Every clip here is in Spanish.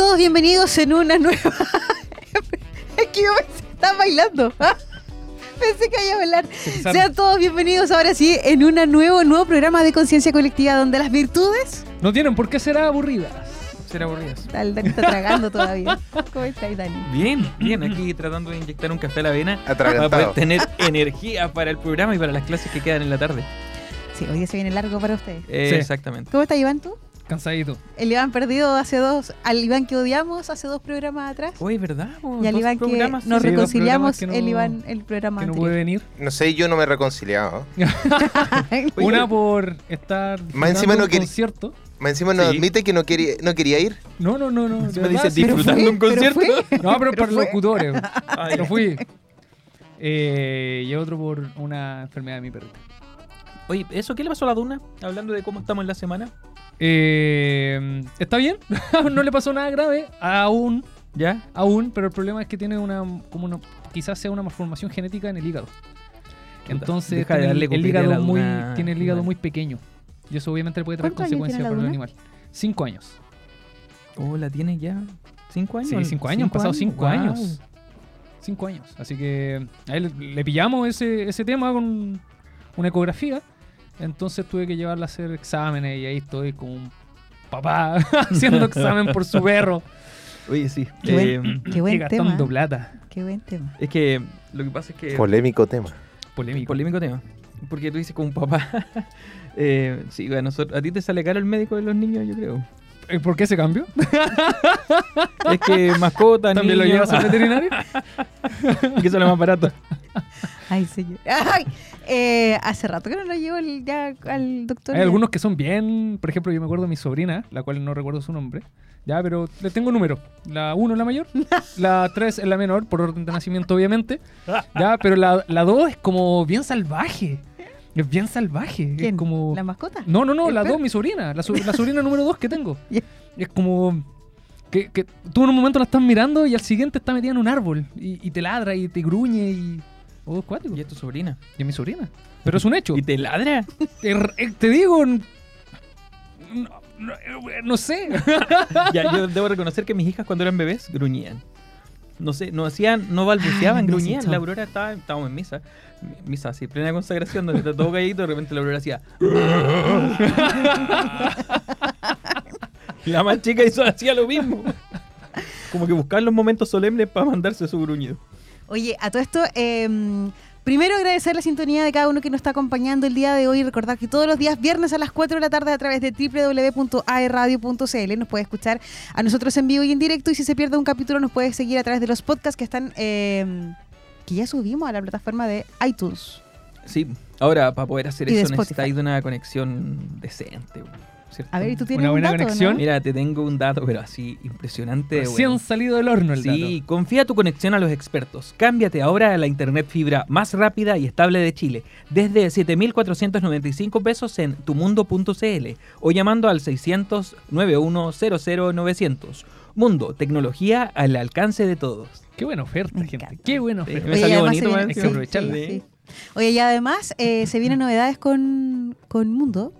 todos bienvenidos en una nueva. es que yo que estaba bailando. Pensé que iba a bailar. Sean todos bienvenidos ahora sí en un nuevo, nuevo programa de conciencia colectiva donde las virtudes. No tienen por qué ser aburridas. Ser aburridas. Tal, Dani está tragando todavía. ¿Cómo estás, Dani? Bien, bien, aquí tratando de inyectar un café a la vena para poder tener energía para el programa y para las clases que quedan en la tarde. Sí, hoy día se viene largo para ustedes. Eh, Sí. Exactamente. ¿Cómo estás, Iván, tú? Cansadito. El Iván perdido hace dos, al Iván que odiamos hace dos programas atrás. Oye, ¿verdad? y al Iván que nos sí, reconciliamos, que no- el Iván, el programa Que no puede venir. No sé, yo no me he reconciliado. Una por estar. Más encima no un concierto. Más encima nos Sí. admite que no quería, no quería ir. No, no, no, no. verdad, dice disfrutando fue, un concierto. No, pero, Pero para fue. locutores. Ah, No fui. Eh, y otro por una enfermedad de mi perrita. Oye, ¿eso qué le pasó a la Duna? Hablando de cómo estamos en la semana. Eh, ¿Está bien? no le pasó nada grave. Aún. ¿Ya? Aún. Pero el problema es que tiene una. Como una quizás sea una malformación genética en el hígado. Entonces deja de tiene darle el, hígado muy, tiene el hígado animal. muy pequeño. Y eso obviamente le puede traer ¿Cuántos años consecuencias tiene la para el Duna? animal. Cinco años. Oh, ¿la tienes ya? ¿Cinco años? Sí, cinco años, han pasado cinco años. Cinco años. Así que ahí le, le pillamos ese, ese tema con una ecografía. Entonces tuve que llevarla a hacer exámenes y ahí estoy con un papá haciendo examen por su perro Oye, sí. Qué buen, Eh, qué buen gastando tema. plata. Qué buen tema. es que lo que pasa es que... Polémico tema. Polémico. Polémico tema. Porque tú dices como un papá. eh, sí, bueno, nosotros- a ti te sale caro el médico de los niños, yo creo. ¿Por qué ese cambio? Es que mascota, ¿También lo llevas al veterinario? que son los más baratos. Ay, señor. Ay, eh, hace rato que no lo llevo el- ya al doctor. Hay ya. algunos que son bien, por ejemplo, yo me acuerdo de mi sobrina, la cual no recuerdo su nombre. Ya, pero le tengo número. La 1 es la mayor, la 3 es la menor, por orden de nacimiento, obviamente. Ya, pero la 2 es como bien salvaje. Es bien salvaje. ¿Quién? Es como... ¿La mascota? No, no, no, ¿El la perro? 2, mi sobrina. La, so- la sobrina número 2 que tengo. Ya. Es como... Que, que tú en un momento la estás mirando y al siguiente está metida en un árbol. Y, y te ladra y te gruñe y... Oh, cuático. Y Y es tu sobrina. es mi sobrina. Pero es un hecho. ¿Y te ladra? Eh, te digo, no, no, no sé. ya, yo debo reconocer que mis hijas cuando eran bebés gruñían. No sé, no hacían, no balbuceaban, gruñían. La Aurora estaba, estábamos en misa, misa así, plena consagración, donde está todo calladito, de repente la Aurora hacía. la más chica hizo, hacía lo mismo. Como que buscaban los momentos solemnes para mandarse su gruñido. Oye, a todo esto, eh, primero agradecer la sintonía de cada uno que nos está acompañando el día de hoy. Recordar que todos los días, viernes a las 4 de la tarde, a través de www.aerradio.cl, nos puede escuchar a nosotros en vivo y en directo. Y si se pierde un capítulo, nos puede seguir a través de los podcasts que están, eh, que ya subimos a la plataforma de iTunes. Sí, ahora para poder hacer Y eso necesitáis una conexión decente. ¿Cierto? A ver, ¿y tú tienes Una un buena dato, conexión. no? Mira, te tengo un dato, pero así impresionante. Recién bueno. salido del horno el Sí, confía tu conexión a los expertos. Cámbiate ahora a la internet fibra más rápida y estable de Chile desde 7.495 pesos en tumundo.cl o llamando al 600 9100 900. Mundo, tecnología al alcance de todos. dato. Qué buena oferta, Me gente. encanta. Qué buena Sí, oferta. me salió bonito, viene- hay que aprovecharla. sí, sí. Oye, y además eh, se vienen novedades con, con Mundo.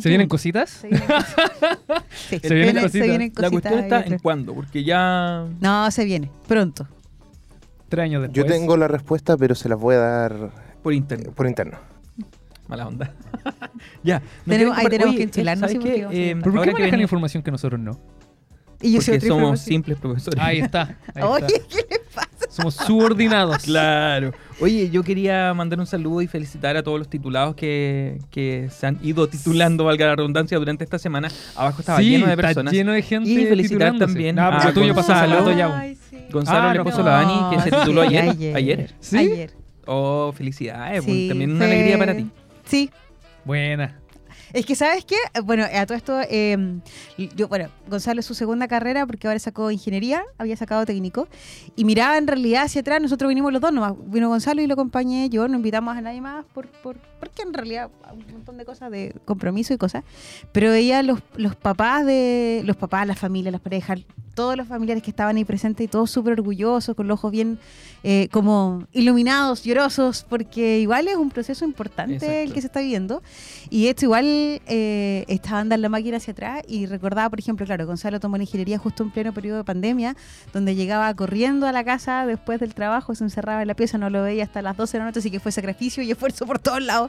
¿Se vienen cositas? Se vienen cositas. Sí, Se vienen cositas. se vienen La cuestión está en cuándo, porque ya... No, se viene, pronto. Tres años después. Yo tengo la respuesta, pero se las voy a dar Por internet. eh, por interno. Mala onda. ya. no Tenemos- ahí tenemos Oye, que enchilarnos, Eh, ir ¿Pero por qué que manejan ven- información que nosotros no? Y yo Porque somos información. simples profesores. Ahí está. ahí Oye, está. ¿qué? Somos subordinados. Claro. Oye, yo quería mandar un saludo y felicitar a todos los titulados que, que se han ido titulando, valga la redundancia, durante esta semana. Abajo estaba sí, lleno de está personas. lleno de gente Y felicitar también Ah, pero a tuyo pasó hace Gonzalo. sí. Ah, le no. puso la Dani, que se No, tituló sí, ayer. ayer. ¿Sí? Ayer. Oh, felicidades. Sí, pues, también una alegría para ti. Sí. Buena. Es que, ¿sabes qué? Bueno, a todo esto, eh, yo, bueno, Gonzalo es su segunda carrera porque ahora sacó ingeniería, había sacado técnico, y miraba en realidad hacia atrás, nosotros vinimos los dos nomás, vino Gonzalo y lo acompañé yo, no invitamos a nadie más por, por, porque en realidad un montón de cosas de compromiso y cosas, pero veía los, los papás de, los papás, las familias, las parejas, todos los familiares que estaban ahí presentes y todos súper orgullosos, con los ojos bien eh, como iluminados, llorosos, porque igual es un proceso importante el que se está viviendo. Y esto igual eh, estaba andando la máquina hacia atrás y recordaba, por ejemplo, claro, Gonzalo tomó la ingeniería justo en pleno periodo de pandemia, donde llegaba corriendo a la casa después del trabajo, se encerraba en la pieza, no lo veía hasta las 12 de la noche, así que fue sacrificio y esfuerzo por todos lados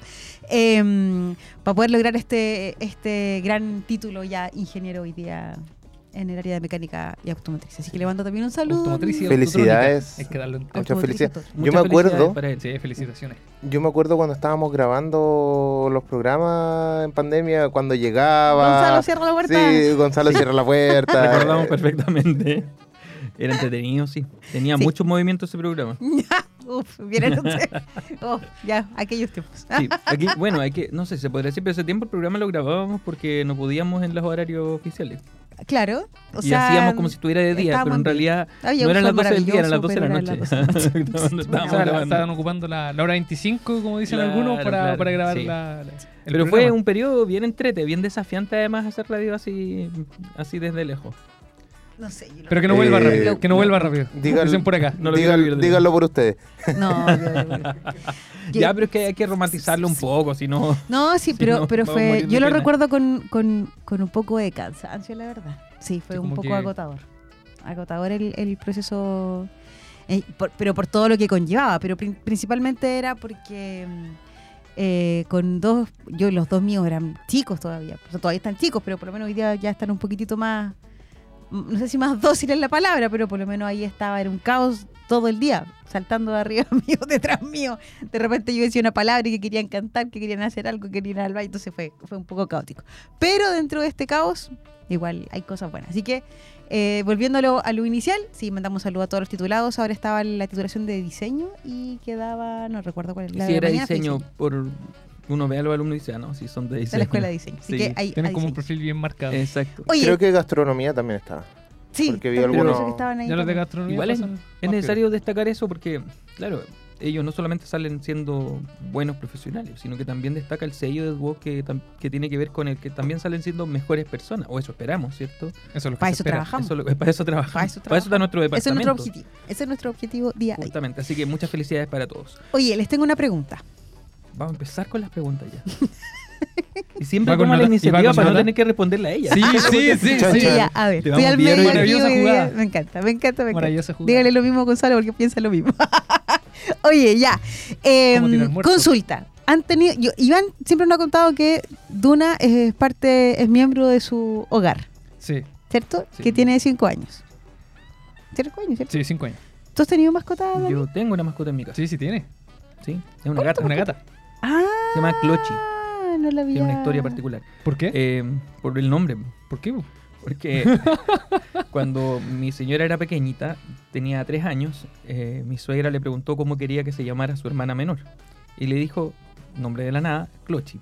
em, para poder lograr este, este gran título ya ingeniero hoy día en el área de mecánica y automotriz. Así que le mando también un saludo. Automotriz y Felicidades. Hay que darle un Muchas felicidades. Yo Muchas me acuerdo- felicidades para él. Sí, felicitaciones. Yo me acuerdo cuando estábamos grabando los programas en pandemia, cuando llegaba. Gonzalo, cierra la puerta. Sí, Gonzalo cierra la puerta. Recordamos perfectamente. Era entretenido, sí. Tenía Sí. muchos movimientos ese programa. Uf, vienen ustedes. Oh, ya, aquellos tiempos. Sí, aquí, bueno, hay que, no sé, se podría decir, pero ese tiempo el programa lo grabábamos porque no podíamos en los horarios oficiales. Claro. O y sea, hacíamos como si estuviera de día, pero en realidad no eran las sol 12 del día, eran las 12 de la noche. pero eran las 12 de la noche. Cuando O estábamos sea, la- grabando. estaban ocupando la, la hora 25, como dicen Claro, algunos, para, claro, para grabar sí. la, la- el Pero fue un periodo bien entrete, bien desafiante además hacer radio así, así desde lejos. No sé. yo no- Pero que no vuelva Eh, rápido. Que no vuelva rápido. dígalo- Dicen por acá. No lo quiero díganlo por ustedes. No, yo- yo- yo- Ya, pero es que hay que romantizarlo un poco, si no... No, sí, Si pero, no, pero vamos fue. Yo lo pena. recuerdo con, con, con un poco de cansancio, la verdad. Sí, fue Sí, un como poco que- agotador. Agotador el, el proceso. eh, por- pero por todo lo que conllevaba. Pero prin- principalmente era porque. mm, eh, con dos. Yo, los dos míos eran chicos todavía. O sea, todavía están chicos, pero por lo menos hoy día ya están un poquitito más. No sé si más dóciles la palabra, pero por lo menos ahí estaba. Era un caos todo el día. Saltando de arriba mío, detrás mío de repente yo decía una palabra y que querían cantar, que querían hacer algo, que querían ir al baño, entonces fue, fue un poco caótico. Pero dentro de este caos, igual hay cosas buenas. Así que, eh, volviendo a lo, inicial, sí, mandamos saludo a todos los titulados. Ahora estaba la titulación de diseño y quedaba, no recuerdo cuál la si de era mañana fue diseño por... Uno ve a los alumnos y dice, ah, no, si son de diseño. de la escuela de diseño. Así Sí. que hay, Tienen hay como un perfil bien marcado. Exacto. Oye, Creo que gastronomía también estaba. sí, porque vi algunos- que estaban ahí ya los de también. gastronomía Igual es, es necesario destacar eso porque, claro, ellos no solamente salen siendo buenos profesionales, sino que también destaca el sello de voz que, que tiene que ver con el que también salen siendo mejores personas, o eso esperamos, ¿cierto? Eso es lo que Para eso trabajamos. Eso lo- para eso trabajamos. Para eso Para eso está nuestro Ese es departamento. nuestro objetivo. Ese es nuestro objetivo día a día. Justamente, así que muchas felicidades para todos. Oye, les tengo una pregunta. Vamos a empezar con las preguntas ya. y siempre Va con la iniciativa para no tener que responderle a ella. Sí, sí, sí. Sí. Ya, a ver, estoy al medio. Me encanta, me encanta, me encanta. Maravillosa jugada. Dígale lo mismo a Gonzalo porque piensa lo mismo. Oye, ya. Eh, muertos. consulta. Han tenido, yo- Iván siempre nos ha contado que Duna es parte, es miembro de su hogar, Sí, ¿cierto? Sí. Que tiene cinco años. ¿Cinco años, cierto? sí, cinco años. ¿Tú has tenido mascota? Dani? Yo tengo una mascota en mi casa. Sí, sí tiene. Sí, es una gata. Una gata. Ah, Se llama Clochi. no la había. Tiene una historia particular. ¿Por qué? Eh, por el nombre. ¿Por qué? Porque cuando mi señora era pequeñita, tenía tres años, eh, mi suegra le preguntó cómo quería que se llamara su hermana menor. Y le dijo, nombre de la nada, Clochi.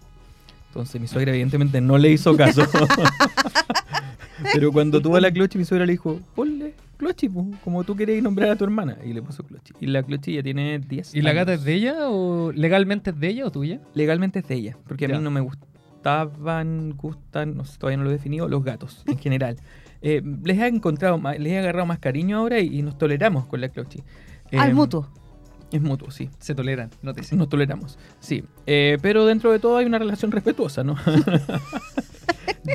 Entonces mi suegra evidentemente no le hizo caso. Pero cuando tuvo a la Clochi, mi suegra le dijo, ponle Clochi, po, como tú querías nombrar a tu hermana. Y le puso Clochi. Y la Clochi ya tiene 10 ¿Y la gata es de ella o legalmente es de ella o tuya? Legalmente es de ella, porque a mí no me gustaban, gustan, no sé, todavía no lo he definido, los gatos en general. Eh, les he encontrado, más- les he agarrado más cariño ahora y, y nos toleramos con la Clochi. Al Eh, mutuo. Es mutuo, sí. Se toleran, no te sé. Nos toleramos, sí. Eh, pero dentro de todo hay una relación respetuosa, ¿no?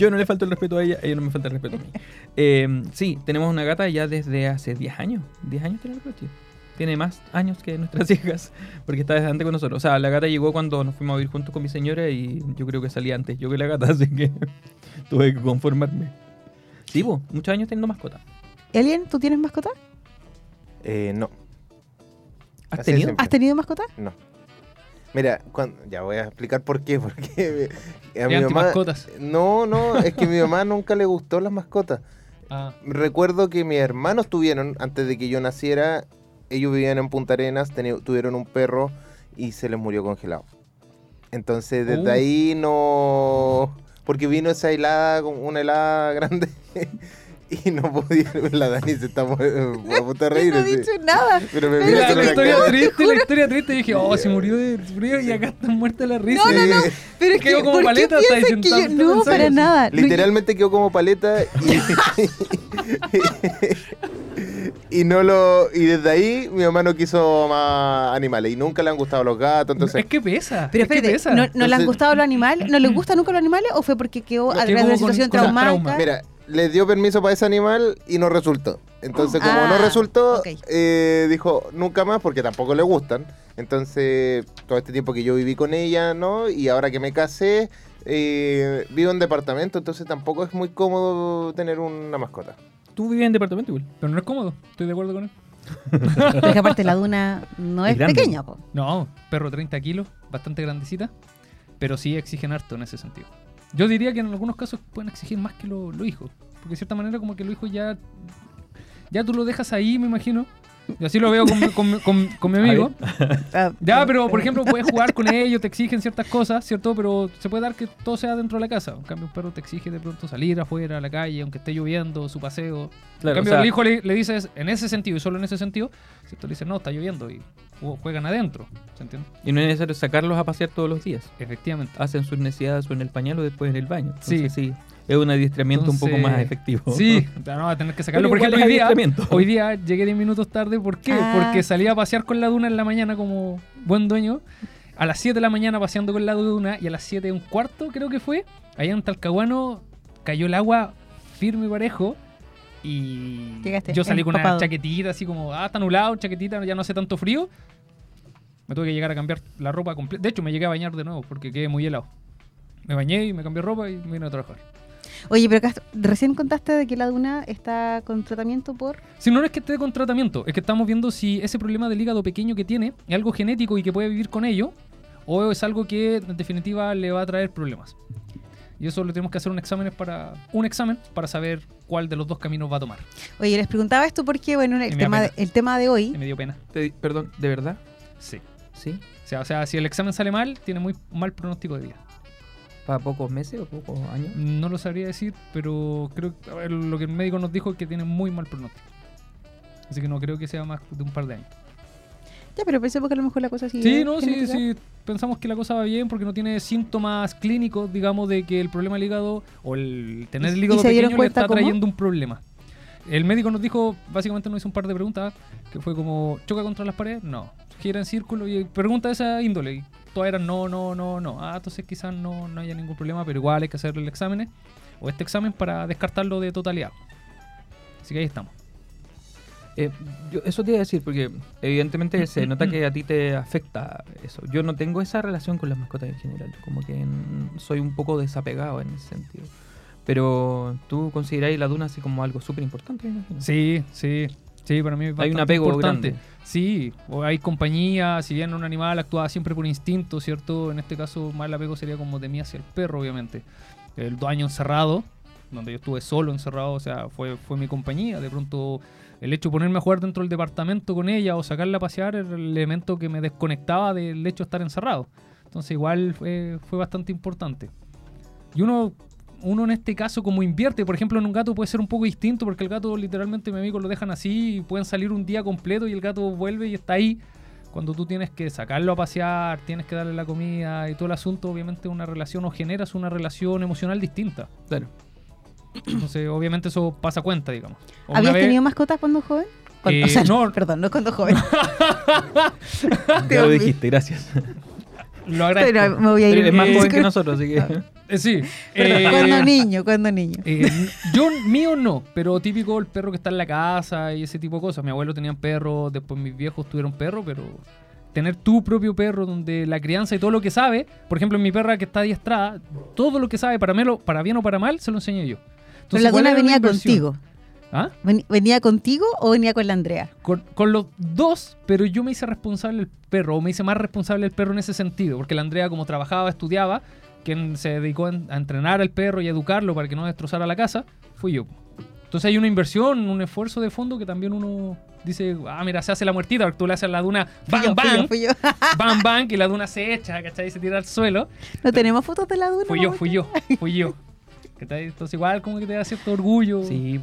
Yo no le falto el respeto a ella, ella no me falta el respeto a mí. Eh, sí, tenemos una gata ya desde hace 10 años. 10 años tiene la. Tiene más años que nuestras hijas, porque está desde antes con nosotros. O sea, la gata llegó cuando nos fuimos a vivir juntos con mi señora y yo creo que salí antes yo que la gata, así que tuve que conformarme. Sí, bo, muchos años teniendo mascota. Alien, ¿tú tienes mascota? Eh, no, ¿Has Así tenido? ¿Has tenido mascota? no. Mira, ya voy a explicar por qué. Porque a mi mamá. antimascotas. No, no, es que a mi mamá nunca le gustó las mascotas. Ah, Recuerdo que mis hermanos tuvieron, antes de que yo naciera, ellos vivían en Punta Arenas, tuvieron un perro y se les murió congelado. Entonces, desde Uh. ahí no. Porque vino esa helada, una helada grande. y no pudieron. La Dani se está mu- a punto de Yo reír. no he dicho nada. Pero me Pero mira La, la historia cara. triste, la historia triste. Y dije, oh, se murió de frío y acá están muertas la risa. No, no, no. Pero es que, Quedó como ¿por qué paleta, está piensan que yo? No, para nada. No, Literalmente quedó como paleta y, y no lo y desde ahí mi mamá no quiso más animales y nunca le han gustado los gatos entonces es que pesa. Pero es que. ¿no, ¿no le han gustado los animales? ¿No les gustan nunca los animales o fue porque quedó a través de una situación traumática? trauma. mira le dio permiso para ese animal y no resultó entonces como Ah, no resultó ok. eh, dijo nunca más porque tampoco le gustan entonces todo este tiempo que yo viví con ella no y ahora que me casé eh, vivo en departamento entonces tampoco es muy cómodo tener una mascota Tú vivías en departamento igual. Pero no es cómodo, estoy de acuerdo con él. Pero es que aparte la duna no es, pequeña, po. No, perro 30 kilos, bastante grandecita, pero sí exigen harto en ese sentido. Yo diría que en algunos casos pueden exigir más que lo- los hijos, porque de cierta manera como que los hijos ya, ya tú lo dejas ahí, me imagino. Y así lo veo con, mi- con mi- con- con mi amigo. Ah, Ya, pero por ejemplo puedes jugar con ellos, te exigen ciertas cosas, ¿cierto? Pero se puede dar que todo sea dentro de la casa. En cambio, un perro te exige de pronto salir afuera, a la calle, aunque esté lloviendo, su paseo. Claro, en cambio, o sea- al hijo le, le dices, en ese sentido y solo en ese sentido, ¿cierto? Le dices, no, está lloviendo y ju- juegan adentro. ¿Se entiende? Y no es necesario sacarlos a pasear todos los días. Efectivamente. Hacen sus necesidades o en el pañal o después en el baño. Sí. Sí. Es un adiestramiento un poco más efectivo. Sí, no, va a tener que sacarlo. Pero Por igual ejemplo, es hoy día, adiestramiento. hoy día llegué 10 minutos tarde. ¿Por qué? Ah. Porque salí a pasear con la duna en la mañana como buen dueño. A las 7 de la mañana paseando con la duna y a las 7 y un cuarto creo que fue. Allá en Talcahuano cayó el agua firme y parejo. Y Llegaste yo salí con una chaquetita así como, ah, está nublado, chaquetita, ya no hace tanto frío. Me tuve que llegar a cambiar la ropa completa. De hecho, me llegué a bañar de nuevo porque quedé muy helado. Me bañé y me cambié ropa y me vine a trabajar. Oye, pero acá recién contaste de que la duna está con tratamiento por... Si no es que esté con tratamiento, es que estamos viendo si ese problema del hígado pequeño que tiene es algo genético y que puede vivir con ello, o es algo que en definitiva le va a traer problemas. Y eso le tenemos que hacer un examen para, un examen para saber cuál de los dos caminos va a tomar. Oye, les preguntaba esto porque, bueno, el, tema de, el tema de hoy... Me dio pena. Te perdón, ¿de verdad? Sí. Sí. O sea, o sea, si el examen sale mal, tiene muy mal pronóstico de vida. ¿Para pocos meses o pocos años? No lo sabría decir, pero creo ver, lo que el médico nos dijo es que tiene muy mal pronóstico. Así que no creo que sea más de un par de años. Ya, pero pensemos que a lo mejor la cosa sigue... Sí, no, sí, sí. Pensamos que la cosa va bien porque no tiene síntomas clínicos, digamos, de que el problema del hígado o el tener ¿Y- el hígado pequeño le está cómo? trayendo un problema. El médico nos dijo, básicamente nos hizo un par de preguntas, que fue como, ¿choca contra las paredes? No. ¿Gira en círculo? Y pregunta de esa índole. Todas eran no, no, no, no. Ah, entonces quizás no, no haya ningún problema, pero igual hay que hacerle el examen o este examen para descartarlo de totalidad. Así que ahí estamos. Eh, yo- eso te iba a decir, porque evidentemente se nota que a ti te afecta eso. Yo no tengo esa relación con las mascotas en general, como que soy un poco desapegado en ese sentido. Pero tú consideráis la duna así como algo súper importante. Sí, sí. Sí, para mí es Hay un apego importante. grande. Sí, o hay compañía, si bien un animal actúa siempre por instinto, ¿cierto? En este caso, más el apego sería como de mí hacia el perro, obviamente. El dos años encerrado, donde yo estuve solo encerrado, o sea, fue, fue mi compañía. De pronto, el hecho de ponerme a jugar dentro del departamento con ella o sacarla a pasear era el elemento que me desconectaba del hecho de estar encerrado. Entonces, igual fue, fue bastante importante. Y uno, uno en este caso, como invierte, por ejemplo, en un gato puede ser un poco distinto porque el gato, literalmente, mi amigo lo dejan así y pueden salir un día completo y el gato vuelve y está ahí. Cuando tú tienes que sacarlo a pasear, tienes que darle la comida y todo el asunto, obviamente, una relación o generas una relación emocional distinta. Claro. Entonces, obviamente, eso pasa cuenta, digamos. Una ¿Habías vez- tenido mascotas cuando joven? Cuando- Eh, o sea, no. Perdón, no cuando joven. Ya lo dijiste, gracias. Lo agradezco. Pero me voy a ir. Es más joven que nosotros, así que... Eh, sí. Eh, cuando niño, cuando niño. Eh, yo, mío no, pero típico el perro que está en la casa y ese tipo de cosas. Mi abuelo tenía perro, después mis viejos tuvieron perro, pero tener tu propio perro donde la crianza y todo lo que sabe, por ejemplo, mi perra que está adiestrada, todo lo que sabe, para, melo- para bien o para mal, se lo enseño yo. Pero Entonces, la era una venía contigo. ¿Ah? Ven- ¿Venía contigo o venía con la Andrea? Con, con los dos, pero yo me hice responsable del perro, o me hice más responsable del perro en ese sentido, porque la Andrea como trabajaba, estudiaba, quien se dedicó a entrenar al perro y educarlo para que no destrozara la casa, fui yo. Entonces hay una inversión, un esfuerzo de fondo que también uno dice, ah, mira, se hace la muertita, tú le haces la duna, yo, bam, fui yo, bam, fui yo. bam, bam, y la duna se echa, ¿cachai? Y se tira al suelo. ¿No tenemos fotos de la duna? Fui yo, fui yo, fui yo. Entonces igual como que te da cierto orgullo. Sí,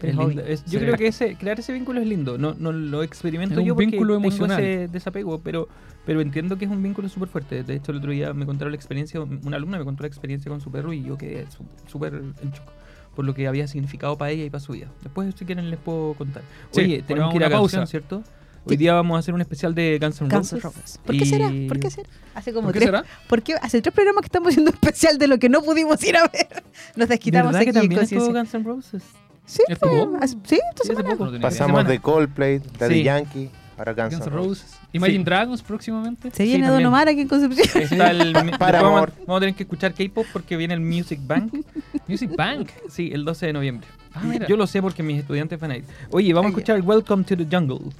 Pero Es es lindo. Es- yo Sí. creo que ese, crear ese vínculo es lindo. No, no lo experimento Es un yo porque vínculo tengo emocional. ese desapego, pero, pero entiendo que es un vínculo súper fuerte. De hecho, el otro día me contaron la experiencia, una alumna me contó la experiencia con su perro y yo quedé súper en shock por lo que había significado para ella y para su vida. Después, si quieren, les puedo contar. Sí, Oye, tenemos que ir a una canción, pausa. ¿cierto? Hoy día vamos a hacer un especial de Guns N' Roses. ¿Por qué será? ¿Por qué será? Hace como ¿Por qué tres, será? ¿por qué hace tres programas que estamos haciendo especial de lo que no pudimos ir a ver. Nos desquitamos ¿Verdad aquí que también estuvo. Guns N' Roses? Sí, fue- hace- sí, esta Sí, hace semana. poco. No tenía idea. Pasamos semana. de Coldplay, Daddy Sí. Yankee, ahora Guns, Guns N' Roses. Imagine Sí. Dragons próximamente. Se viene Don también. Omar aquí en Concepción. Está el, Paramore. vamos, a- vamos a tener que escuchar K-pop porque viene el Music Bank. Music Bank. Sí, el 12 de noviembre. Ah, mira. Yo lo sé porque mis estudiantes van a ir. Oye, vamos a ya. escuchar Welcome to the Jungle.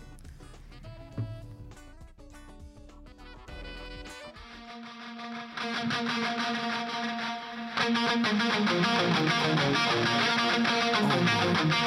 Welcome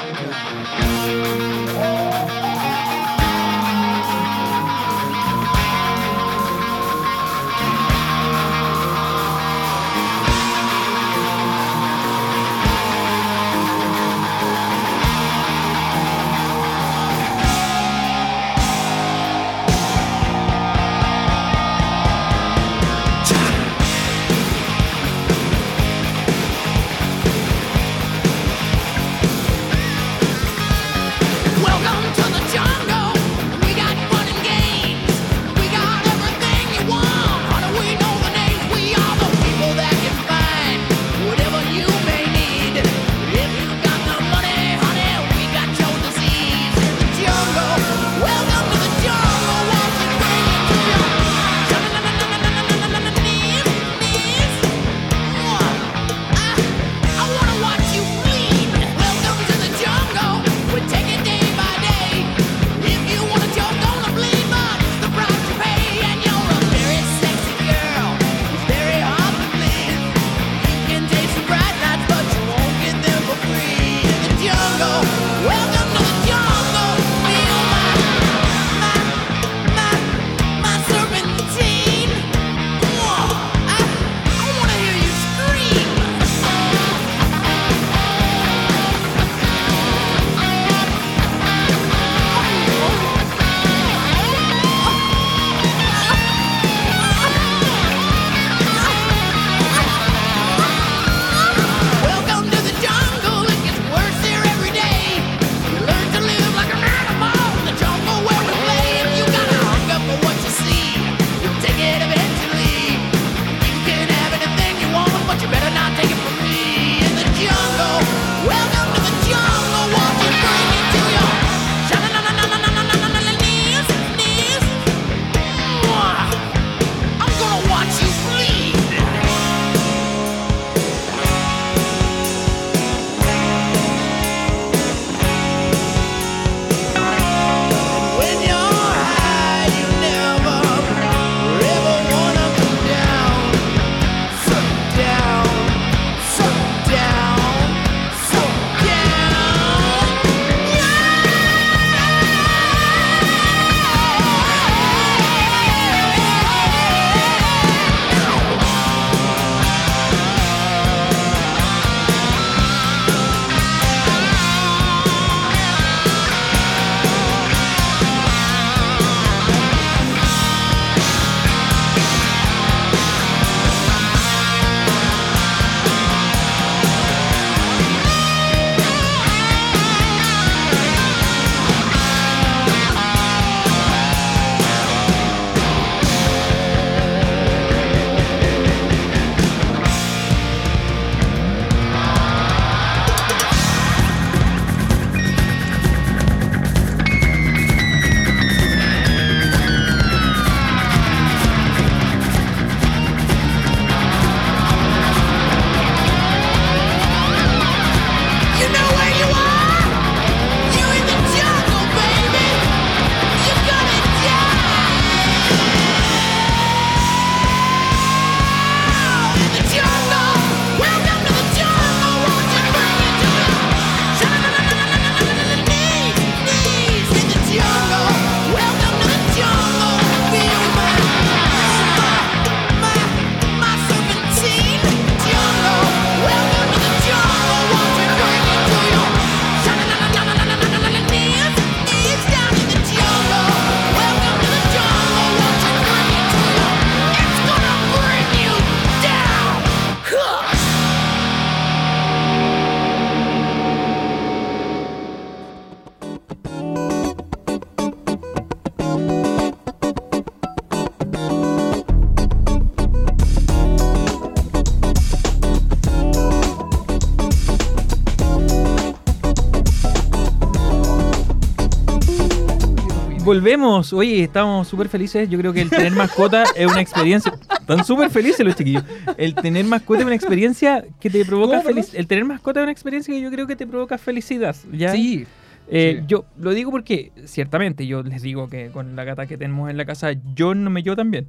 volvemos. Oye, estamos súper felices. Yo creo que el tener mascota es una experiencia. Están súper felices los chiquillos. El tener mascota es una experiencia que te provoca felicidad. El tener mascota es una experiencia que yo creo que te provoca felicidad. ¿ya? Sí. Eh, Sí. Yo lo digo porque, ciertamente, yo les digo que con la gata que tenemos en la casa, yo no me llevo tan bien.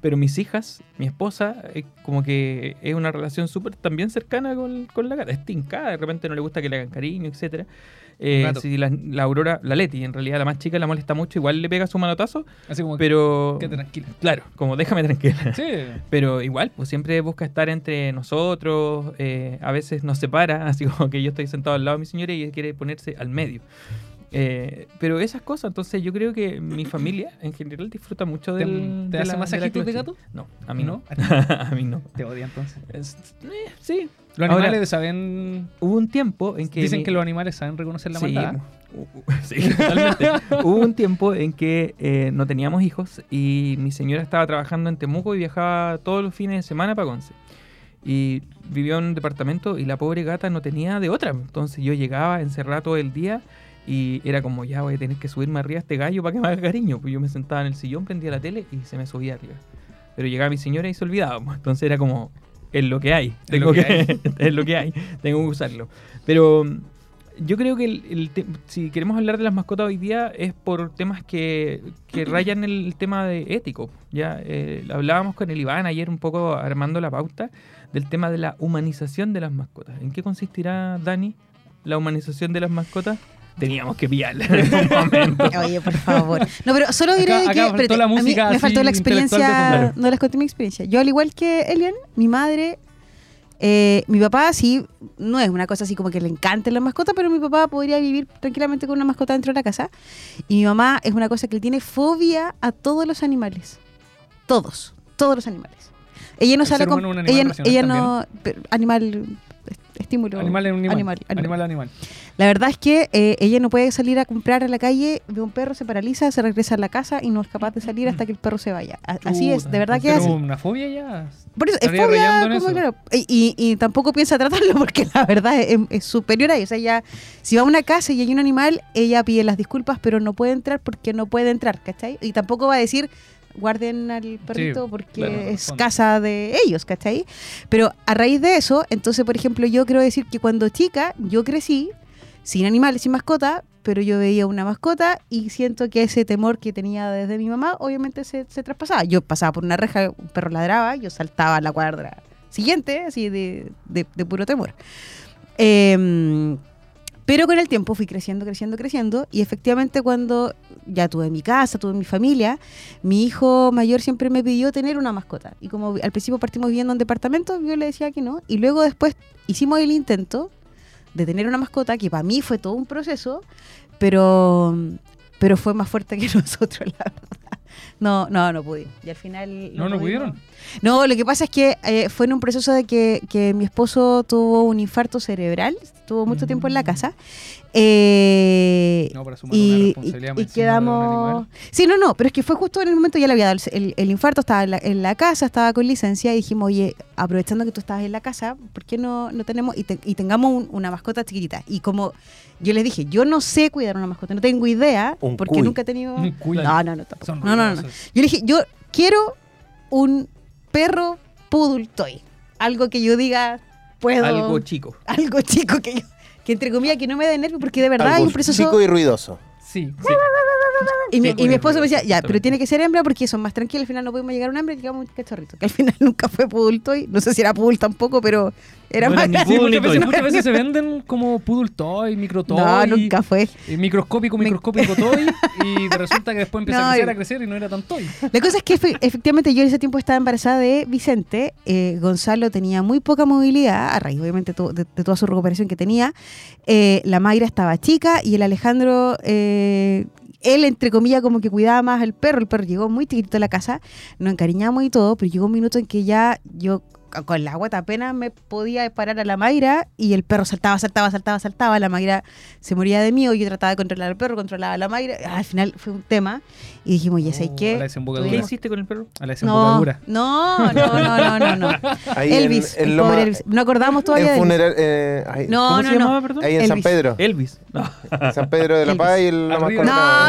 Pero mis hijas, mi esposa, eh, como que es una relación súper también cercana con, con la gata. Es tincada, de repente no le gusta que le hagan cariño, etcétera. Eh, si la, la Aurora, la Leti, en realidad la más chica, la molesta mucho, igual le pega su manotazo, Así como pero. que tranquila. Claro, como déjame tranquila. Sí. Pero igual, pues siempre busca estar entre nosotros, eh, a veces nos separa, así como que yo estoy sentado al lado de mi señora y ella quiere ponerse al medio. Eh, pero esas cosas, entonces yo creo que mi familia en general disfruta mucho ¿Te- del... te de hace masajitos de gato? No, a mí no. A mí no. Te odia entonces. Es- eh, sí. Los Ahora, animales saben. Hubo un tiempo en que... Dicen mi- que los animales saben reconocer la Sí, maldad. sí, totalmente. Hubo un tiempo en que eh, no teníamos hijos y mi señora estaba trabajando en Temuco y viajaba todos los fines de semana para Conce. Y vivió en un departamento y la pobre gata no tenía de otra. Entonces yo llegaba encerrada todo el día y era como, ya voy a tener que subirme arriba a este gallo para que me haga cariño. Pues yo me sentaba en el sillón, prendía la tele y se me subía arriba. Pero llegaba mi señora y se olvidaba. pues. Entonces era como, es lo que hay. Es Tengo lo que que, es lo que hay. Tengo que usarlo. Pero mm, yo creo que el, el si queremos hablar de las mascotas hoy día es por temas que, que rayan el tema de ético. Ya eh, hablábamos con el Iván ayer un poco armando la pauta del tema de la humanización de las mascotas. ¿En qué consistirá, Dani, la humanización de las mascotas? Teníamos que pillarla en un momento. Oye, por favor. No, pero solo diré Acá- que acá faltó espérate, la a mí música me faltó la experiencia. No les conté mi experiencia. Yo, al igual que Elian, mi madre, eh, mi papá sí, no es una cosa así como que le encante la mascota, pero mi papá podría vivir tranquilamente con una mascota dentro de la casa. Y mi mamá es una cosa que le tiene fobia a todos los animales. Todos, todos los animales. Ella no El sale con. ella, ella no. Animal. Est- Estímulo. Animal un animal. Animal, animal. Animal, animal. La verdad es que eh, ella no puede salir a comprar a la calle, ve un perro, se paraliza, se regresa a la casa y no es capaz de salir hasta que el perro se vaya. A- Así es, de verdad que es una fobia ya. Por eso, es fobia, como claro. Y, y- y tampoco piensa tratarlo porque la verdad es, es superior a eso. Ella, si va a una casa y hay un animal, ella pide las disculpas, pero no puede entrar porque no puede entrar, ¿cachai? Y tampoco va a decir guarden al perrito porque claro, es casa de ellos, ¿cachai? Pero a raíz de eso, entonces, por ejemplo, yo quiero decir que cuando chica, yo crecí sin animales, sin mascota, pero yo veía una mascota y siento que ese temor que tenía desde mi mamá, obviamente se, se traspasaba. Yo pasaba por una reja, un perro ladraba, yo saltaba a la cuadra siguiente, así de, de- de puro temor. Em, pero con el tiempo fui creciendo, creciendo, creciendo y efectivamente cuando ya tuve mi casa, tuve mi familia, mi hijo mayor siempre me pidió tener una mascota. Y como al principio partimos viviendo en departamento, yo le decía que no. Y luego después hicimos el intento de tener una mascota, que para mí fue todo un proceso, pero, pero fue más fuerte que nosotros, la verdad. No, no, no pudimos. Y al final... No, no pudieron. No, lo que pasa es que eh, fue en un proceso de que, que mi esposo tuvo un infarto cerebral, estuvo mucho tiempo en la Mm. casa. eh, No, para sumar una y, responsabilidad y- y quedamos... Sí, no, no, pero es que fue justo en el momento ya le había dado el, el- el infarto, estaba en la, en la casa, estaba con licencia y dijimos, oye, aprovechando que tú estabas en la casa, ¿por qué no, no tenemos y, te- y tengamos un- una mascota chiquitita? Y como yo les dije, yo no sé cuidar una mascota, no tengo idea, Un porque cuy. nunca he tenido... Un cuy. No, no, no, tampoco. Son no, no, no. Yo le dije, yo quiero un perro poodle toy. Algo que yo diga, puedo. Algo chico. algo chico que yo- que entre comillas que no me dé nervio, porque de verdad hay Algo un proceso. chico y ruidoso. Sí, sí. Y mi, y mi esposo me decía, ya, pero tiene que ser hembra porque son más tranquilos. Al final no pudimos llegar a un hembra y llegamos a un cachorrito. Que al final nunca fue poodle toy. No sé si era poodle tampoco, pero era No más era ni Sí, Poodle muchas veces, toy. muchas veces se venden como poodle toy, micro toy. No, nunca fue. eh, Microscópico, microscópico toy. Y resulta que después empieza No, a crecer, a crecer y no era tan toy. La cosa es que efe- efectivamente yo en ese tiempo estaba embarazada de Vicente. Eh, Gonzalo tenía muy poca movilidad, a raíz obviamente to- de, de toda su recuperación que tenía. Eh, la Mayra estaba chica y el Alejandro, eh, él entre comillas como que cuidaba más al perro. El perro llegó muy chiquitito a la casa, nos encariñamos y todo, pero llegó un minuto en que ya yo con la guata apenas me podía parar a la Mayra y el perro saltaba, saltaba, saltaba, saltaba. La Mayra se moría de miedo y yo trataba de controlar al perro, controlaba a la Mayra. Al final fue un tema y dijimos, ya sé Oh, qué. a la desembocadura. ¿Qué hiciste con el perro? A la desembocadura. no, no, no, no, no, no. Ahí en- Elvis, en el Loma- pobre Elvis. No acordamos todavía En de Elvis. funeral. eh, ahí- No, ¿Cómo no, se no. Ahí en San. Pedro. Elvis. No. En San Pedro de la. Paz y el. No,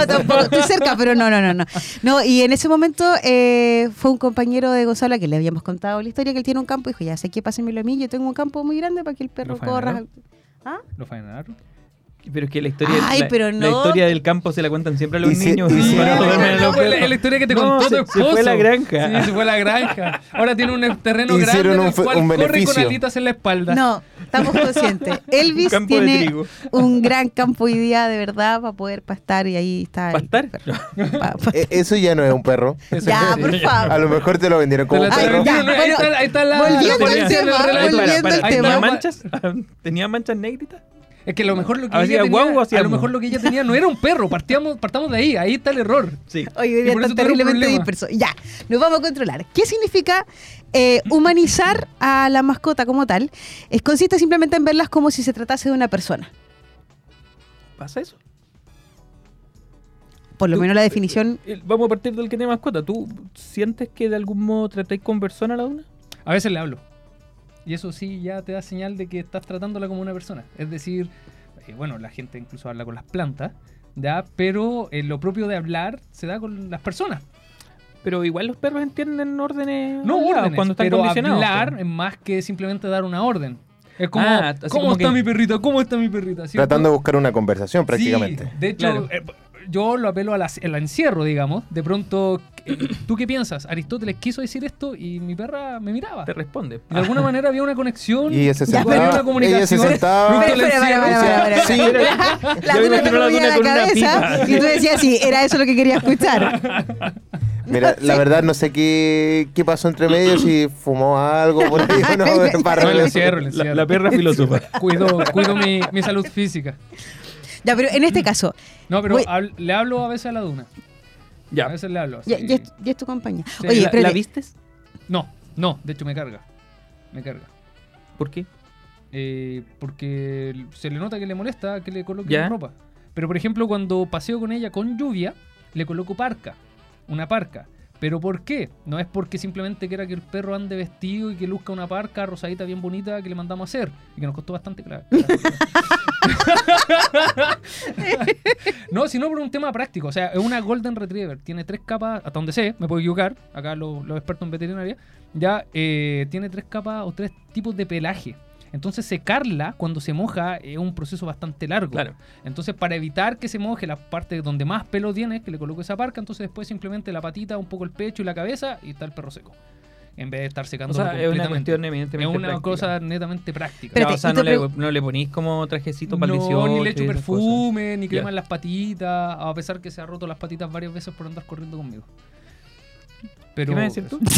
tampoco, estoy cerca, pero no, no, no, no. No, y en ese momento eh, fue un compañero de Gonzalo que le habíamos contado la historia que él tiene un campo y dijo, ya sé que pásenmelo a mí, yo tengo un campo muy grande para que el perro ¿Lo faenaron? corra. ¿Ah? ¿Lo faenaron? Pero es que la historia, Ay, la, pero la no. historia del campo se la cuentan siempre a los Y niños. y Sí, a no, los fue la, historia que te No, contó se- tu se fue a la granja. Sí, se fue a la granja. Ahora tiene un terreno Hicieron grande un del fe- cual un corre con alitas en la espalda. No, estamos conscientes. Elvis de tiene un gran campo hoy día, de verdad, para poder pastar y ahí está. el ¿Pastar? Pa- Eh, Eso ya no es un perro. Eso ya, por A favor. lo mejor te lo vendieron como la- un perro. ya, vendieron, ahí bueno, está- ahí está la- volviendo al tema, volviendo al tema. ¿Tenía la- manchas? ¿Tenía manchas negritas? Es que a lo mejor lo que ¿Hacía ella tenía, a lo mejor lo que ella tenía no era un perro. Partíamos, partamos de ahí. Ahí está el error. Sí. Oye, tuvieron terriblemente dispersos. Ya, nos vamos a controlar. ¿Qué significa eh, humanizar a la mascota como tal? Es, consiste simplemente en verlas como si se tratase de una persona. ¿Pasa eso? Por lo Tú- menos la definición. Eh, Vamos a partir del que tiene mascota. ¿Tú sientes que de algún modo tratáis con persona a la una? A veces le hablo. Y eso sí ya te da señal de que estás tratándola como una persona. Es decir, eh, bueno, la gente incluso habla con las plantas, ¿ya? Pero eh, lo propio de hablar se da con las personas. Pero igual los perros entienden órdenes. No órdenes, cuando están pero condicionados. hablar es más que simplemente dar una orden. Es como, Ah, ¿cómo como está que- mi perrita? ¿Cómo está mi perrita? ¿Cierto? Tratando de buscar una conversación prácticamente. Sí, de hecho, Claro. eh, yo lo apelo a la- al encierro, digamos. De pronto, ¿tú qué piensas? Aristóteles quiso decir esto y mi perra me miraba. Te responde. De alguna manera había una conexión. Y ella se Ya, había sentaba. una Ella se comunicación. sentaba. Sí. La duna te la movía la cabeza y tú decías, sí, era eso lo que quería escuchar. Mira, la verdad no sé qué, qué pasó entre medio, si fumó algo por ahí o no. para No, el encierro, el La, encierro. la perra filósofa. Cuido, cuido mi, mi salud física. Ya, pero en este caso, No, pero Voy- le hablo a veces a la duna. A Ya. veces le hablo. así. ya, ya es, ya es tu compañía. Sí, Oye, ¿La, espérate. ¿La vistes? No, no, de hecho me carga. Me carga. ¿Por qué? Eh, porque se le nota que le molesta que le coloque Ya. ropa. Pero por ejemplo, cuando paseo con ella con lluvia, le coloco parca. Una parca. ¿Pero por qué? No es porque simplemente quiera que el perro ande vestido y que luzca una parca rosadita bien bonita que le mandamos a hacer. Y que nos costó bastante clara. no, sino por un tema práctico. O sea, es una Golden Retriever. Tiene tres capas, hasta donde sé, me puedo equivocar. Acá los, los expertos en veterinaria. Ya eh, tiene tres capas o tres tipos de pelaje. Entonces secarla cuando se moja es un proceso bastante largo. Claro. Entonces para evitar que se moje la parte donde más pelo tiene, que le coloco esa parca, entonces después simplemente la patita, un poco el pecho y la cabeza y está el perro seco. En vez de estar O secando sea, es una cuestión evidentemente Es una práctica. cosa netamente práctica. Ya, o sea, no le, no le ponís como trajecito para el no, 18 ni le echo perfume, ni crema Ya. en las patitas, a pesar que se ha roto las patitas varias veces por andar corriendo conmigo. Pero, ¿Qué me vas a decir tú?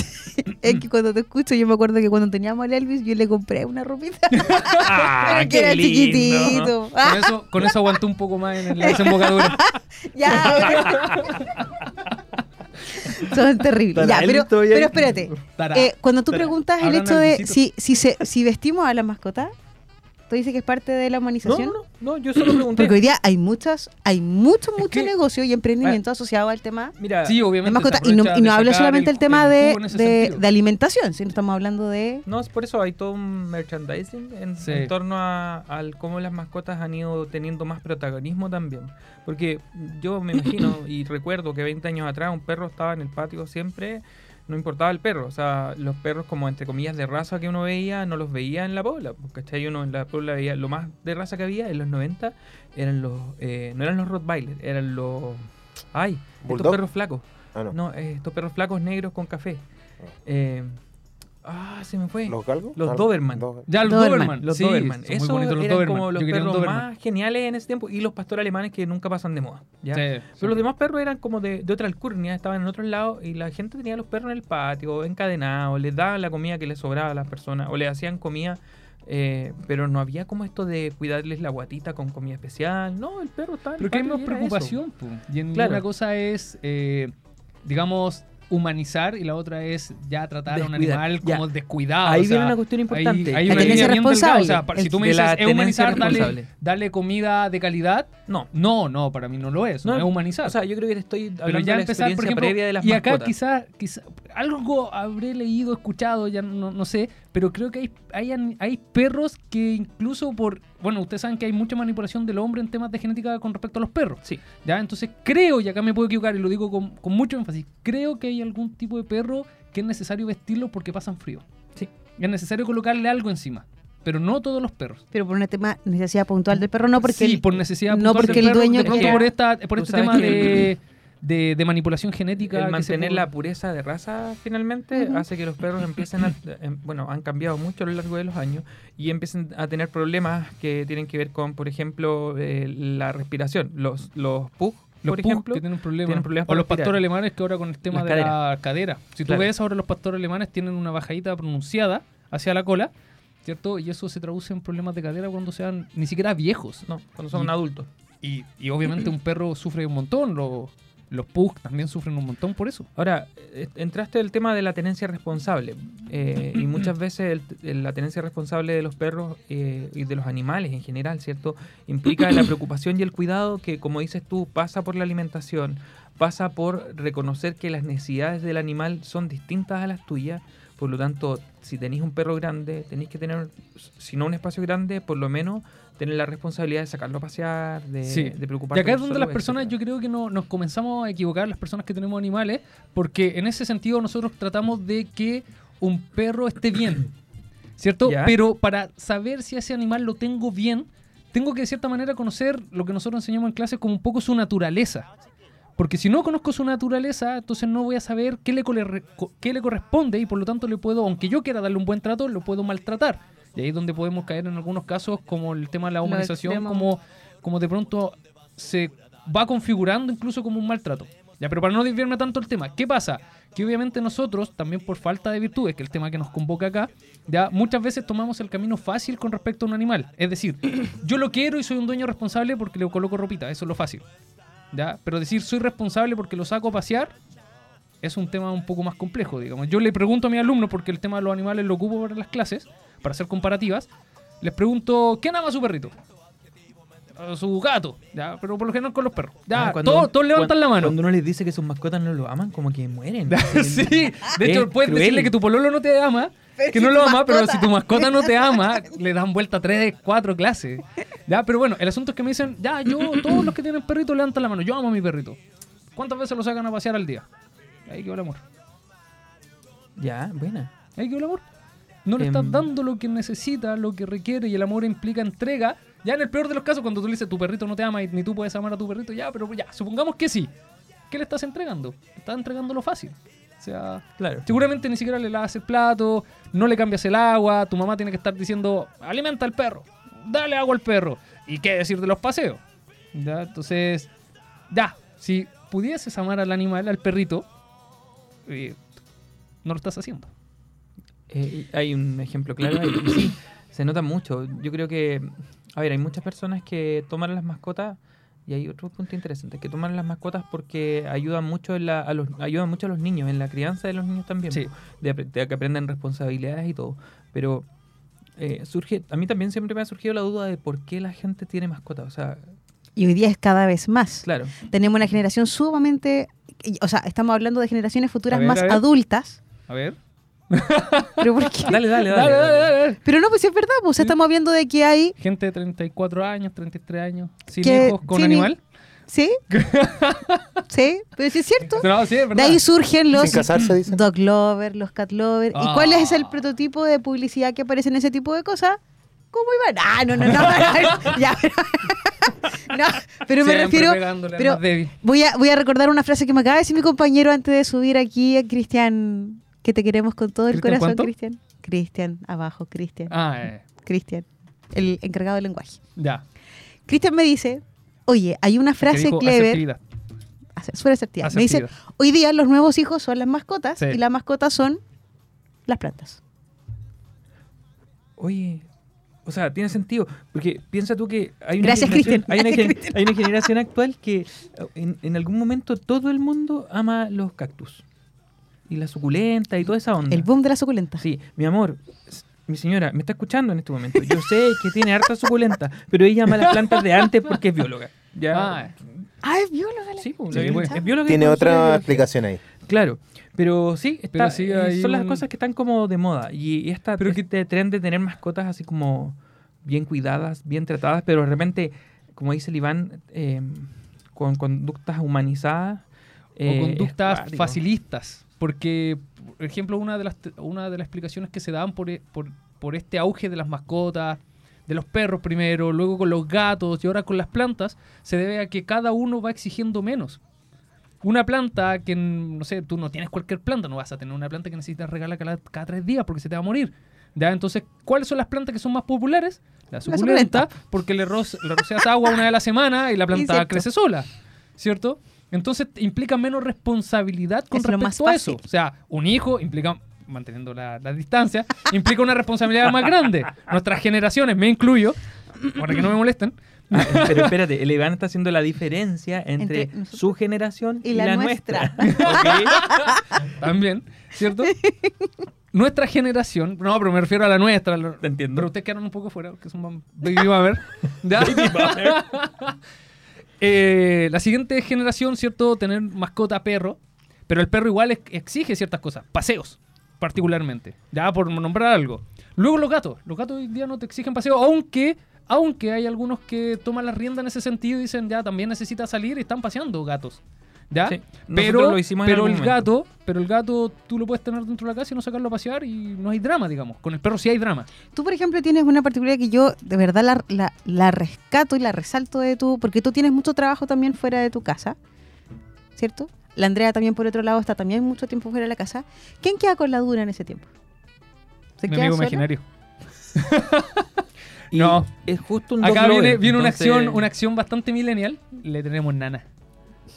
Es que cuando te escucho, yo me acuerdo que cuando teníamos al Elvis, yo le compré una ropita. ¡Ah, Pero que era lindo! chiquitito. Con eso, con eso aguantó un poco más en la desembocadura. ya, Son terribles. Ya, pero, espérate. Eh, cuando tú Tará. preguntas el hecho de si, si, se, si vestimos a la mascota, tú dices que es parte de la No, humanización. no, no, yo solo pregunté. Porque hoy día hay muchas, hay mucho, Es mucho que- negocio y emprendimiento asociado al tema Mira, Sí, obviamente. Y no, y no hablo solamente el- del tema el de, de, alimentación, sino estamos hablando de... No, es por eso hay todo un merchandising en, Sí. en torno a, cómo las mascotas han ido teniendo más protagonismo también. Porque yo me imagino y recuerdo que 20 años atrás un perro estaba en el patio siempre, no importaba el perro. O sea, los perros como entre comillas de raza que uno veía, no los veía en la pobla. Porque ¿cachai? uno en la pobla veía lo más de raza que había en los 90 eran los, eh, no eran los Rottweiler, eran los... Ay, estos perros flacos. Ah, no. No, eh, estos perros flacos negros con café. Ah. Eh, ah, se me fue. ¿Los galgos? Los Doberman. Dober- Ya, los Doberman. Doberman. Los sí, Doberman. son muy Esos bonitos los eran Doberman. como los Yo perros Doberman. más geniales en ese tiempo y los pastores alemanes que nunca pasan de moda. ¿ya? Sí, Pero los demás perros eran como de, de otra alcurnia, estaban en otros lados y la gente tenía los perros en el patio, encadenados, les daban la comida que les sobraba a las personas o les hacían comida, eh, pero no había como esto de cuidarles la guatita con comida especial. No, el perro estaba en Pero que hay más eso. preocupación. Y en Claro. una cosa es, eh, digamos, humanizar y la otra es ya tratar a un animal Ya. como descuidado. Ahí o sea, viene una cuestión importante. Hay, hay La tenencia delgada, o sea, responsable. si tú me dices es humanizar, dale, responsable. dale comida de calidad. No. No, no, para mí no lo es. No, No, es humanizar. O sea, yo creo que te estoy hablando pero ya de la empezar, por ejemplo, previa de las y acá mascotas. quizá, quizá algo habré leído, escuchado, ya no, no sé, pero creo que hay, hay, hay perros que incluso por, bueno, ustedes saben que hay mucha manipulación del hombre en temas de genética con respecto a los perros. Sí. ¿ya? Entonces creo, y acá me puedo equivocar y lo digo con, con mucho énfasis, creo que hay algún tipo de perro que es necesario vestirlo porque pasan frío. Sí. Es necesario colocarle algo encima, pero no todos los perros. Pero por un tema necesidad puntual del perro, no porque sí, el- por necesidad no puntual porque del el perro, dueño de pronto por esta por este tema que de, de, de manipulación genética el mantener la pureza de raza finalmente hace que los perros empiecen a, em, bueno, han cambiado mucho a lo largo de los años y empiecen a tener problemas que tienen que ver con, por ejemplo, eh, la respiración. Los, los pug, los por ejemplo, que tienen problemas, tienen problemas o los respirar. pastores alemanes que ahora con el tema Las de la cadera. Si tú ves ahora los pastores alemanes tienen una bajadita pronunciada hacia la cola, ¿cierto? Y eso se traduce en problemas de cadera cuando sean ni siquiera viejos. no, cuando son Y- adultos. Y, y obviamente un perro sufre un montón, los, los pug también sufren un montón por eso. Ahora, eh, entraste el tema de la tenencia responsable. eh, y muchas veces la tenencia responsable de los perros eh, y de los animales en general, ¿cierto? Implica la preocupación y el cuidado que, como dices tú, pasa por la alimentación, pasa por reconocer que las necesidades del animal son distintas a las tuyas. Por lo tanto, si tenéis un perro grande, tenéis que tener, si no un espacio grande, por lo menos tener la responsabilidad de sacarlo a pasear, de, Sí. de Y preocuparse. acá es donde las personas, etcétera. yo creo que no, nos comenzamos a equivocar, las personas que tenemos animales, porque en ese sentido nosotros tratamos de que un perro esté bien, ¿cierto? Ya. Pero para saber si ese animal lo tengo bien, tengo que de cierta manera conocer lo que nosotros enseñamos en clase como un poco su naturaleza. Porque si no conozco su naturaleza, entonces no voy a saber qué le, qué le corresponde y por lo tanto le puedo, aunque yo quiera darle un buen trato, lo puedo maltratar. Y ahí es donde podemos caer en algunos casos como el tema de la humanización, como, como de pronto se va configurando incluso como un maltrato. Ya, pero para no desviarme tanto el tema, ¿qué pasa? Que obviamente nosotros, también por falta de virtudes, que es el tema que nos convoca acá, ya muchas veces tomamos el camino fácil con respecto a un animal. Es decir, yo lo quiero y soy un dueño responsable porque le coloco ropita, eso es lo fácil. ¿Ya? Pero decir soy responsable porque lo saco a pasear es un tema un poco más complejo, digamos. Yo le pregunto a mis alumnos, porque el tema de los animales lo ocupo para las clases, para hacer comparativas, les pregunto, ¿quién ama a su perrito? A su gato, ¿ya? Pero por lo general con los perros. Ya, Ah, cuando- todos, todos levantan cuando- la mano. Cuando uno les dice que sus mascotas no lo aman, como que mueren. sí, de hecho, Es puedes cruel. decirle que tu pololo no te ama, Pero que si no lo ama, pero si tu mascota no te ama, le dan vuelta tres, cuatro clases. Ya, pero bueno, el asunto es que me dicen, ya, yo, todos los que tienen perrito levantan la mano, yo amo a mi perrito. ¿Cuántas veces lo sacan a pasear al día? Ahí quedó el amor. Ya, buena. Ahí quedó el amor. No le estás Em. dando lo que necesita, lo que requiere, y el amor implica entrega. Ya en el peor de los casos, cuando tú le dices tu perrito no te ama y ni tú puedes amar a tu perrito, ya, pero ya, supongamos que sí. ¿Qué le estás entregando? Le estás entregando lo fácil. O sea, Claro. seguramente ni siquiera le lavas el plato, no le cambias el agua, tu mamá tiene que estar diciendo, alimenta al perro, dale agua al perro. ¿Y qué decir de los paseos? Ya, entonces, ya, si pudieses amar al animal, al perrito, eh, no lo estás haciendo. Eh, hay un ejemplo claro sí, se nota mucho. Yo creo que, a ver, hay muchas personas que toman las mascotas y hay otro punto interesante, que toman las mascotas porque ayudan mucho en la, a los, ayudan mucho a los niños, en la crianza de los niños también, Sí. de, apre- de que aprenden responsabilidades y todo. Pero eh, surge, a mí también siempre me ha surgido la duda de por qué la gente tiene mascotas. O sea, Y hoy día es cada vez más. claro, Tenemos una generación sumamente... O sea, estamos hablando de generaciones futuras ver, más a adultas. A ver. Pero ¿por qué? dale, dale, dale. Dale, dale. Pero no, pues sí es verdad, pues Sí. estamos viendo de que hay... Gente de 34 años, 33 años, sin Que hijos, con sin animal. ¿Sí? ¿Sí? Pero sí es cierto. No, sí, es De ahí surgen los casarse, dog lover, los cat lover. ¿Y cuál es el Ah. prototipo de publicidad que aparece en ese tipo de cosas? ¿Cómo iban? Ah, no, no, no. no, ya, pero, no, pero me Siempre refiero... pero-. Voy a, voy a recordar una frase que me acaba de decir mi compañero antes de subir aquí, Cristian, que te queremos con todo el ¿Cristian corazón? Cristian. Cristian, abajo, Cristian. Ah, eh, Cristian, el encargado del lenguaje. ya. Cristian me dice, oye, hay una frase dijo clever, asertividad. Ace- súper asertiva. Me dice, hoy día los nuevos hijos son las mascotas Sí. y las mascotas son las plantas. Oye, o sea, tiene sentido, porque piensa tú que hay una, Gracias, generación, hay una, hay generación actual que en, en algún momento todo el mundo ama los cactus. Y la suculenta y toda esa onda. El boom de la suculenta. Sí, mi amor, mi señora me está escuchando en este momento. Yo sé que tiene harta suculenta, pero ella ama las plantas de antes porque es bióloga. Ya. Ah, Ah, es bióloga. la- sí, pues, Sí, es bióloga. Tiene otra explicación ahí. Claro, pero sí, está, Pero sí eh, son las cosas que están como de moda. Y, y esta, Pero que- este tren de tener mascotas así como bien cuidadas, bien tratadas, pero de repente, como dice el Iván, eh, con conductas humanizadas. eh, o conductas facilistas. Porque, por ejemplo, una de las, una de las explicaciones que se dan por, e- por, por este auge de las mascotas, de los perros primero, luego con los gatos y ahora con las plantas, se debe a que cada uno va exigiendo menos. Una planta que, no sé, tú no tienes cualquier planta, no vas a tener una planta que necesitas regalar cada, cada tres días porque se te va a morir. ¿Ya? Entonces, ¿cuáles son las plantas que son más populares? La suculenta, suculenta. porque le, ro le roceas agua una vez a la semana y la planta crece sola, ¿cierto? Entonces implica menos responsabilidad con Es respecto más a eso. O sea, un hijo implica, manteniendo la, la distancia, implica una responsabilidad más grande. Nuestras generaciones, me incluyo, para que no me molesten, pero espérate, el Iván está haciendo la diferencia entre, Entre nosotros su generación y, y la nuestra. nuestra. También, ¿cierto? Nuestra generación, no, pero me refiero a la nuestra. Te entiendo. Pero ustedes quedaron un poco fuera, porque son baby boomer. ¿ya? Eh, la siguiente generación, ¿cierto? Tener mascota perro, pero el perro igual ex- exige ciertas cosas, paseos, particularmente, ya por nombrar algo. Luego los gatos, los gatos hoy día no te exigen paseos, aunque, aunque hay algunos que toman la rienda en ese sentido y dicen, ya, también necesita salir y están paseando gatos. ¿Ya? Sí, pero lo hicimos pero el momento. gato, pero el gato tú lo puedes tener dentro de la casa y no sacarlo a pasear y no hay drama, digamos. Con el perro sí hay drama. Tú, por ejemplo, tienes una particularidad que yo de verdad la, la- la rescato y la resalto de tu... Porque tú tienes mucho trabajo también fuera de tu casa, ¿cierto? La Andrea también, por otro lado, está también mucho tiempo fuera de la casa. ¿Quién queda con la dura en ese tiempo? ¿Se Mi queda amigo sola? imaginario. No. Es justo un Acá viene, viene una acción, una acción bastante millennial. Le tenemos nana.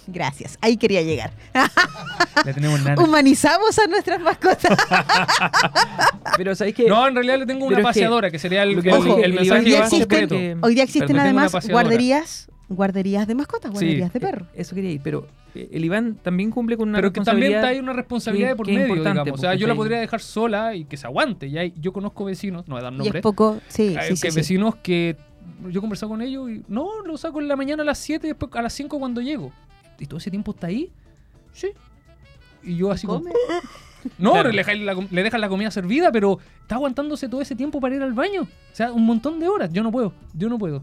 Gracias, ahí quería llegar. Le tenemos nana. Humanizamos a nuestras mascotas. Pero ¿sabéis que No, en realidad le tengo una Pero que paseadora, que, sería el, lo que el- Ojo, el el mensaje hoy día existen, concreto. que- hoy día existen además guarderías, guarderías de mascotas, guarderías de Eh, perros. Eso quería ir, pero eh, el Iván también cumple con una Pero que también responsabilidad. hay una responsabilidad que- de por medio, importante, digamos. O sea, yo la podría dejar sola y que se aguante. Ya hay- yo conozco vecinos, no voy a dar Y nombres, es poco, sí, hay sí, sí, que sí. vecinos que yo he conversado con ellos y no, lo saco en la mañana a las 7 y después a las 5 cuando llego. ¿Y todo ese tiempo está ahí? Sí. Y yo así como, Come. No, Claro. le, dejan la, com- le dejan la comida servida, pero está aguantándose todo ese tiempo para ir al baño. O sea, un montón de horas. Yo no puedo, yo no puedo.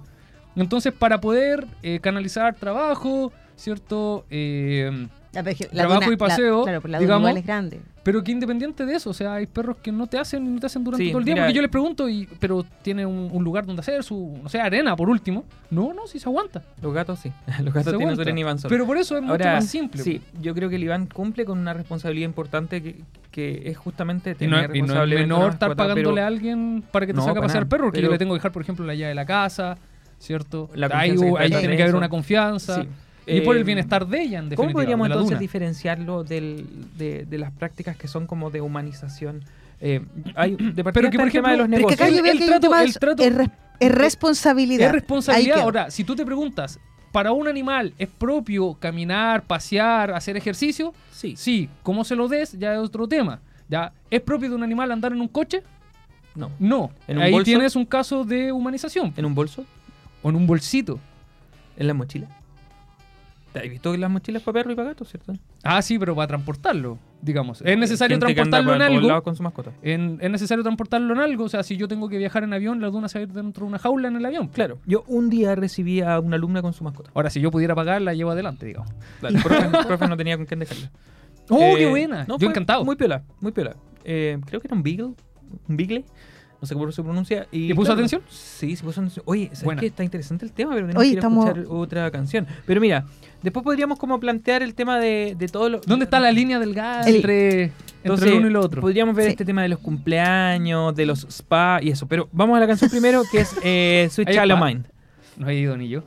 Entonces, para poder eh, canalizar trabajo, ¿cierto? Eh, La veje- la Trabajo duna- y paseo, la- claro, pero la digamos. duna igual es grande. pero que independiente de eso, o sea, hay perros que no te hacen no te hacen durante Sí, todo el día. mira, porque yo les pregunto, y, pero tiene un, un lugar donde hacer su, no sé, arena por último. No, no, si se aguanta. Los gatos sí. Los se gatos tienen aguanta. su arena Iván solo. Pero por eso es mucho más simple. Sí, yo creo que el Iván cumple con una responsabilidad importante que, que es justamente Y no, tener y no es responsablemente una menor estar pagándole pero a alguien para que te No, saque a pasear perro, porque yo le tengo que dejar, por ejemplo, la llave de la casa, ¿cierto? La ahí que trata tiene que haber una confianza. Sí. Y por el Eh, bienestar de ella, en definitiva. ¿Cómo podríamos de entonces duna. diferenciarlo del, de, de las prácticas que son como de humanización? Eh, hay, de Pero que, por el tema de los ejemplo, acá negocios. yo veo el que trato- tema el trato- es, res- es responsabilidad. Es responsabilidad. Ahora, si tú te preguntas, ¿para un animal es propio caminar, pasear, hacer ejercicio? Sí. Sí. ¿Cómo se lo des? Ya es otro tema. ¿Ya? ¿Es propio de un animal andar en un coche? No. No. ¿En un Ahí bolso? tienes un caso de humanización. ¿En un bolso? O en un bolsito. ¿En la mochila? ¿Te has visto que las mochilas para perro y para gato, cierto? Ah, sí, pero para transportarlo, digamos. Es necesario transportarlo en algo. con su mascota. En- es necesario transportarlo en algo. O sea, si yo tengo que viajar en avión, la duna se va a ir dentro de una jaula en el avión. Claro. Yo un día recibí a una alumna con su mascota. Ahora, si yo pudiera pagar, la llevo adelante, digamos. El profe, el profe no tenía con quién dejarla. ¡Oh, Eh, qué buena! no, yo encantado. Muy piola, muy piola. Eh, creo que era un beagle, un beagle, no sé cómo se pronuncia. ¿Y ¿Le puso atención? Sí, sí puso atención. Oye, ¿sabes Buena. qué? Está interesante el tema, pero tenemos Oye, que ir a estamos- escuchar otra canción. Pero mira, después podríamos como plantear el tema de, de todo lo... ¿Dónde está la línea delgada El- entre, entre Entonces, uno y lo otro? podríamos ver Sí. este tema de los cumpleaños, de los spa y eso. Pero vamos a la canción primero, que es eh, Sweet ¿Hay Child of? Mine. No he ido ni yo.